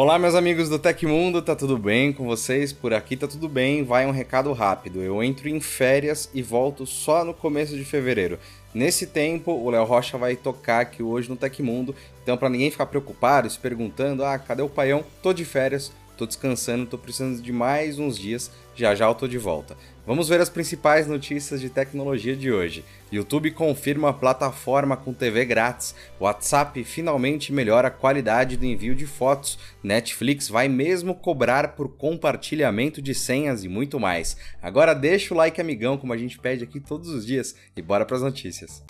Olá, meus amigos do Tecmundo, tá tudo bem com vocês? Por aqui tá tudo bem. Vai um recado rápido. Eu entro em férias e volto só no começo de fevereiro. Nesse tempo, o Léo Rocha vai tocar aqui hoje no Tecmundo. Então, para ninguém ficar preocupado, se perguntando: "Ah, cadê o paião?", tô de férias, tô descansando, tô precisando de mais uns dias. Já já eu tô de volta. Vamos ver as principais notícias de tecnologia de hoje. YouTube confirma a plataforma com TV grátis. WhatsApp finalmente melhora a qualidade do envio de fotos. Netflix vai mesmo cobrar por compartilhamento de senhas e muito mais. Agora deixa o like amigão, como a gente pede aqui todos os dias, e bora para as notícias.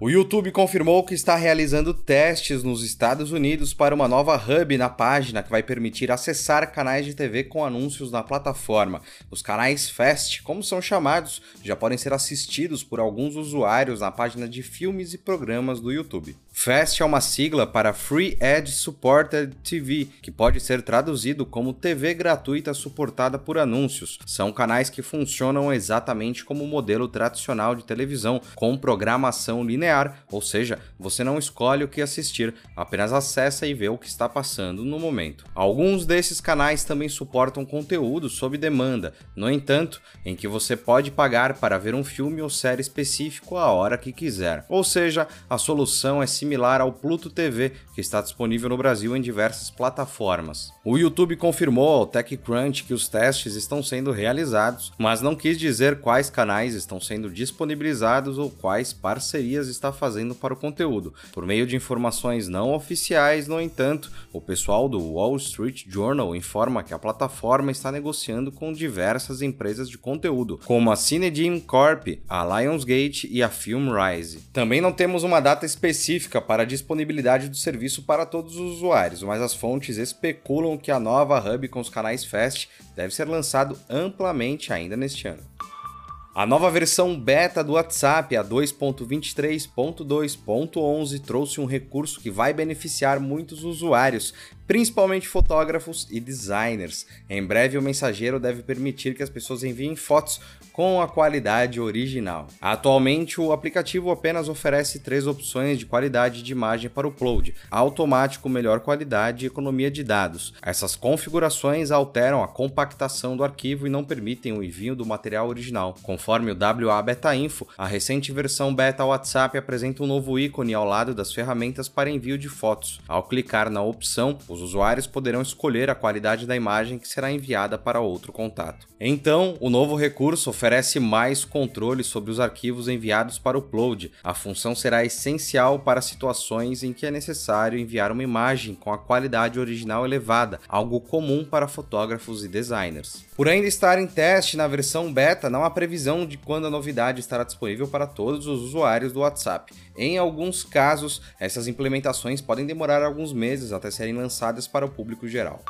O YouTube confirmou que está realizando testes nos Estados Unidos para uma nova hub na página que vai permitir acessar canais de TV com anúncios na plataforma. Os canais Fast, como são chamados, já podem ser assistidos por alguns usuários na página de filmes e programas do YouTube. FAST é uma sigla para Free Ad Supported TV, que pode ser traduzido como TV gratuita suportada por anúncios. São canais que funcionam exatamente como o modelo tradicional de televisão, com programação linear, ou seja, você não escolhe o que assistir, apenas acessa e vê o que está passando no momento. Alguns desses canais também suportam conteúdo sob demanda, no entanto, em que você pode pagar para ver um filme ou série específico a hora que quiser. Ou seja, a solução é similar similar ao Pluto TV, que está disponível no Brasil em diversas plataformas. O YouTube confirmou ao TechCrunch que os testes estão sendo realizados, mas não quis dizer quais canais estão sendo disponibilizados ou quais parcerias está fazendo para o conteúdo. Por meio de informações não oficiais, no entanto, o pessoal do Wall Street Journal informa que a plataforma está negociando com diversas empresas de conteúdo, como a Cinedine Corp, a Lionsgate e a Filmrise. Também não temos uma data específica para a disponibilidade do serviço para todos os usuários, mas as fontes especulam que a nova hub com os canais Fast deve ser lançado amplamente ainda neste ano. A nova versão beta do WhatsApp, a 2.23.2.11, trouxe um recurso que vai beneficiar muitos usuários, principalmente fotógrafos e designers. Em breve, o mensageiro deve permitir que as pessoas enviem fotos com a qualidade original. Atualmente, o aplicativo apenas oferece três opções de qualidade de imagem para upload: automático, melhor qualidade e economia de dados. Essas configurações alteram a compactação do arquivo e não permitem o envio do material original. Conforme o WA Beta Info, a recente versão beta WhatsApp apresenta um novo ícone ao lado das ferramentas para envio de fotos. Ao clicar na opção, os usuários poderão escolher a qualidade da imagem que será enviada para outro contato. Então, o novo recurso oferece mais controle sobre os arquivos enviados para upload. A função será essencial para situações em que é necessário enviar uma imagem com a qualidade original elevada, algo comum para fotógrafos e designers. Por ainda estar em teste na versão beta, não há previsão de quando a novidade estará disponível para todos os usuários do WhatsApp. Em alguns casos, essas implementações podem demorar alguns meses até serem lançadas para o público geral.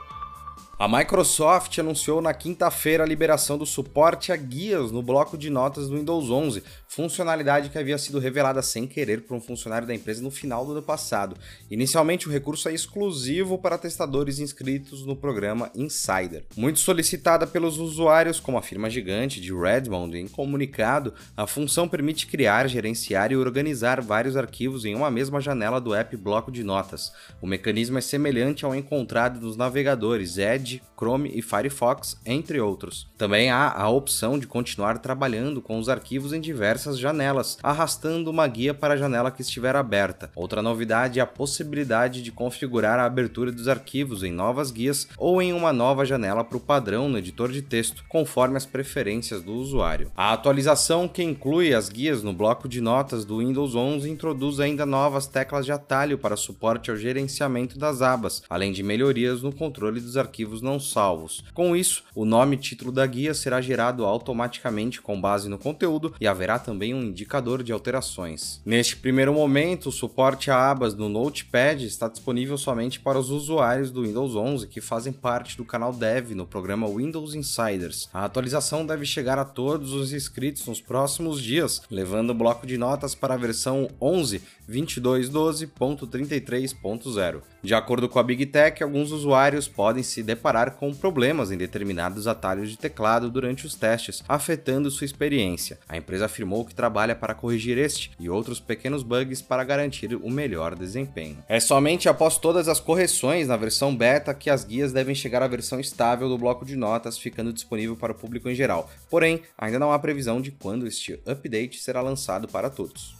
A Microsoft anunciou na quinta-feira a liberação do suporte a guias no bloco de notas do Windows 11, funcionalidade que havia sido revelada sem querer por um funcionário da empresa no final do ano passado. Inicialmente, o recurso é exclusivo para testadores inscritos no programa Insider. Muito solicitada pelos usuários, como a firma gigante de Redmond, em comunicado, a função permite criar, gerenciar e organizar vários arquivos em uma mesma janela do app Bloco de Notas. O mecanismo é semelhante ao encontrado nos navegadores Edge Edge, Chrome e Firefox, entre outros. Também há a opção de continuar trabalhando com os arquivos em diversas janelas, arrastando uma guia para a janela que estiver aberta. Outra novidade é a possibilidade de configurar a abertura dos arquivos em novas guias ou em uma nova janela para o padrão no editor de texto, conforme as preferências do usuário. A atualização que inclui as guias no bloco de notas do Windows 11 introduz ainda novas teclas de atalho para suporte ao gerenciamento das abas, além de melhorias no controle dos arquivos não salvos. Com isso, o nome e título da guia será gerado automaticamente com base no conteúdo e haverá também um indicador de alterações. Neste primeiro momento, o suporte a abas no Notepad está disponível somente para os usuários do Windows 11 que fazem parte do canal Dev no programa Windows Insiders. A atualização deve chegar a todos os inscritos nos próximos dias, levando o bloco de notas para a versão 11 2212.33.0. De acordo com a Big Tech, alguns usuários podem se deparar deparar com problemas em determinados atalhos de teclado durante os testes, afetando sua experiência. A empresa afirmou que trabalha para corrigir este e outros pequenos bugs para garantir o melhor desempenho. É somente após todas as correções na versão beta que as guias devem chegar à versão estável do bloco de notas, ficando disponível para o público em geral. Porém, ainda não há previsão de quando este update será lançado para todos.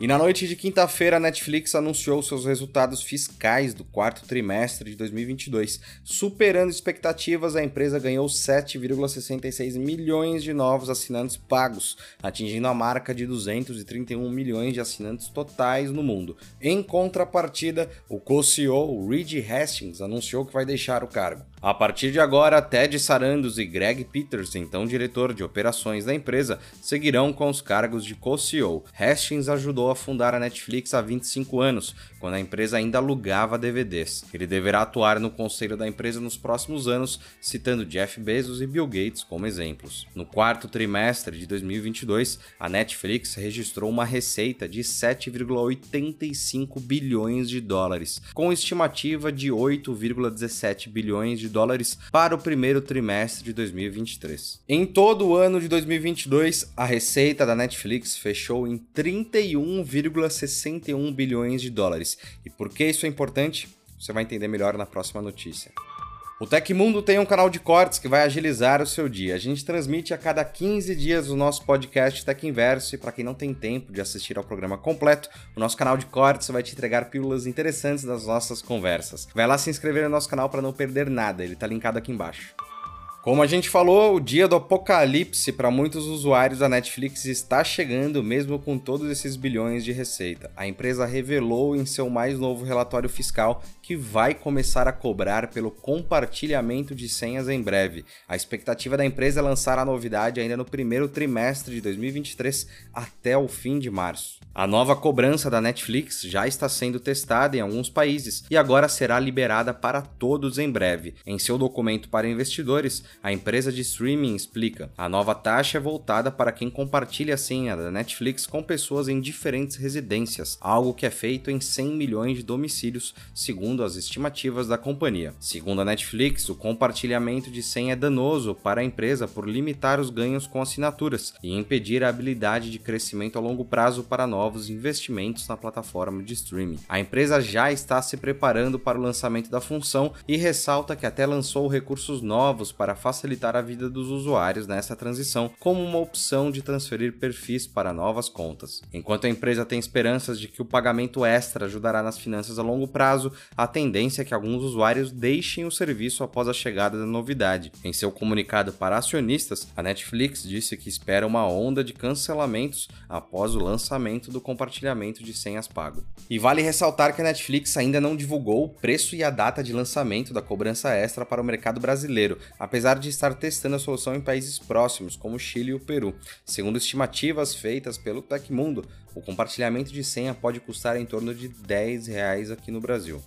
E na noite de quinta-feira, a Netflix anunciou seus resultados fiscais do quarto trimestre de 2022. Superando expectativas, a empresa ganhou 7,66 milhões de novos assinantes pagos, atingindo a marca de 231 milhões de assinantes totais no mundo. Em contrapartida, o co-CEO Reed Hastings anunciou que vai deixar o cargo. A partir de agora, Ted Sarandos e Greg Peters, então diretor de operações da empresa, seguirão com os cargos de co-CEO. Hastings ajudou a fundar a Netflix há 25 anos, quando a empresa ainda alugava DVDs. Ele deverá atuar no conselho da empresa nos próximos anos, citando Jeff Bezos e Bill Gates como exemplos. No quarto trimestre de 2022, a Netflix registrou uma receita de 7,85 bilhões de dólares, com estimativa de 8,17 bilhões de dólares para o primeiro trimestre de 2023. Em todo o ano de 2022, a receita da Netflix fechou em 31,61 bilhões de dólares. E por que isso é importante? Você vai entender melhor na próxima notícia. O Tecmundo tem um canal de cortes que vai agilizar o seu dia. A gente transmite a cada 15 dias o nosso podcast Tech Inverso e para quem não tem tempo de assistir ao programa completo, o nosso canal de cortes vai te entregar pílulas interessantes das nossas conversas. Vai lá se inscrever no nosso canal para não perder nada, ele está linkado aqui embaixo. Como a gente falou, o dia do apocalipse para muitos usuários da Netflix está chegando, mesmo com todos esses bilhões de receita. A empresa revelou em seu mais novo relatório fiscal que vai começar a cobrar pelo compartilhamento de senhas em breve. A expectativa da empresa é lançar a novidade ainda no primeiro trimestre de 2023, até o fim de março. A nova cobrança da Netflix já está sendo testada em alguns países e agora será liberada para todos em breve. Em seu documento para investidores, a empresa de streaming explica: a nova taxa é voltada para quem compartilha a senha da Netflix com pessoas em diferentes residências, algo que é feito em 100 milhões de domicílios, segundo as estimativas da companhia. Segundo a Netflix, o compartilhamento de senha é danoso para a empresa por limitar os ganhos com assinaturas e impedir a habilidade de crescimento a longo prazo para novos investimentos na plataforma de streaming. A empresa já está se preparando para o lançamento da função e ressalta que até lançou recursos novos para facilitar a vida dos usuários nessa transição, como uma opção de transferir perfis para novas contas. Enquanto a empresa tem esperanças de que o pagamento extra ajudará nas finanças a longo prazo, a tendência é que alguns usuários deixem o serviço após a chegada da novidade. Em seu comunicado para acionistas, a Netflix disse que espera uma onda de cancelamentos após o lançamento do compartilhamento de senhas pago. E vale ressaltar que a Netflix ainda não divulgou o preço e a data de lançamento da cobrança extra para o mercado brasileiro, apesar apesar de estar testando a solução em países próximos, como Chile e o Peru. Segundo estimativas feitas pelo Tecmundo, o compartilhamento de senha pode custar em torno de 10 reais aqui no Brasil.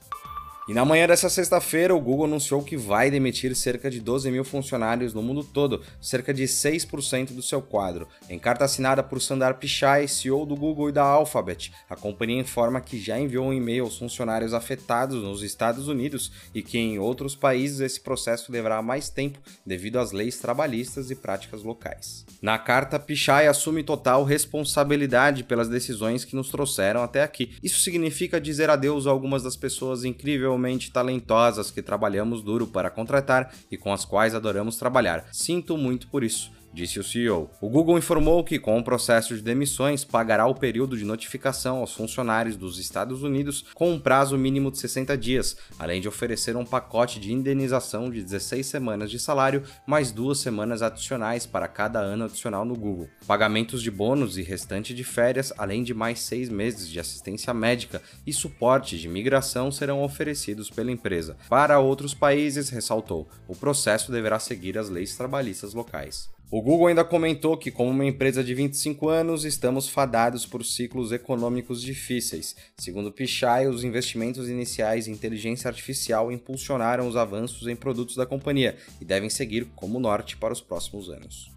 E na manhã dessa sexta-feira, o Google anunciou que vai demitir cerca de 12 mil funcionários no mundo todo, cerca de 6% do seu quadro. Em carta assinada por Sundar Pichai, CEO do Google e da Alphabet, a companhia informa que já enviou um e-mail aos funcionários afetados nos Estados Unidos e que em outros países esse processo levará mais tempo devido às leis trabalhistas e práticas locais. Na carta, Pichai assume total responsabilidade pelas decisões que nos trouxeram até aqui. Isso significa dizer adeus a algumas das pessoas incríveis incrivelmente talentosas que trabalhamos duro para contratar e com as quais adoramos trabalhar. Sinto muito por isso disse o CEO. O Google informou que, com o processo de demissões, pagará o período de notificação aos funcionários dos Estados Unidos com um prazo mínimo de 60 dias, além de oferecer um pacote de indenização de 16 semanas de salário, mais duas semanas adicionais para cada ano adicional no Google. Pagamentos de bônus e restante de férias, além de mais seis meses de assistência médica e suporte de migração serão oferecidos pela empresa. Para outros países, ressaltou, o processo deverá seguir as leis trabalhistas locais. O Google ainda comentou que, como uma empresa de 25 anos, estamos fadados por ciclos econômicos difíceis. Segundo Pichai, os investimentos iniciais em inteligência artificial impulsionaram os avanços em produtos da companhia e devem seguir como norte para os próximos anos.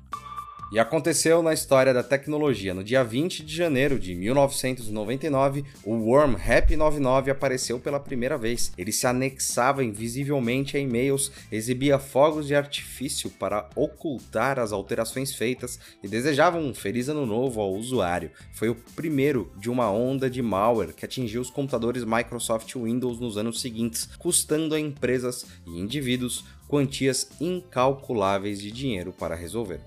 E aconteceu na história da tecnologia. No dia 20 de janeiro de 1999, o Worm Rap 99 apareceu pela primeira vez. Ele se anexava invisivelmente a e-mails, exibia fogos de artifício para ocultar as alterações feitas e desejava um feliz ano novo ao usuário. Foi o primeiro de uma onda de malware que atingiu os computadores Microsoft Windows nos anos seguintes, custando a empresas e indivíduos quantias incalculáveis de dinheiro para resolver.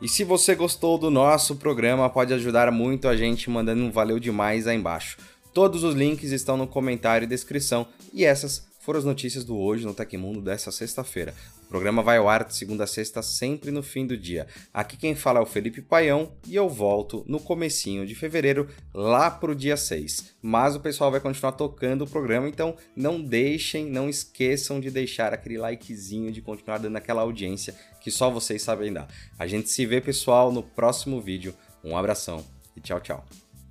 E se você gostou do nosso programa, pode ajudar muito a gente mandando um valeu demais aí embaixo. Todos os links estão no comentário e descrição. E essas foram as notícias do Hoje no Tecmundo dessa sexta-feira. O programa vai ao ar de segunda a sexta, sempre no fim do dia. Aqui quem fala é o Felipe Paião e eu volto no comecinho de fevereiro, lá pro dia 6. Mas o pessoal vai continuar tocando o programa, então não deixem, não esqueçam de deixar aquele likezinho, de continuar dando aquela audiência que só vocês sabem dar. A gente se vê, pessoal, no próximo vídeo. Um abração e tchau, tchau.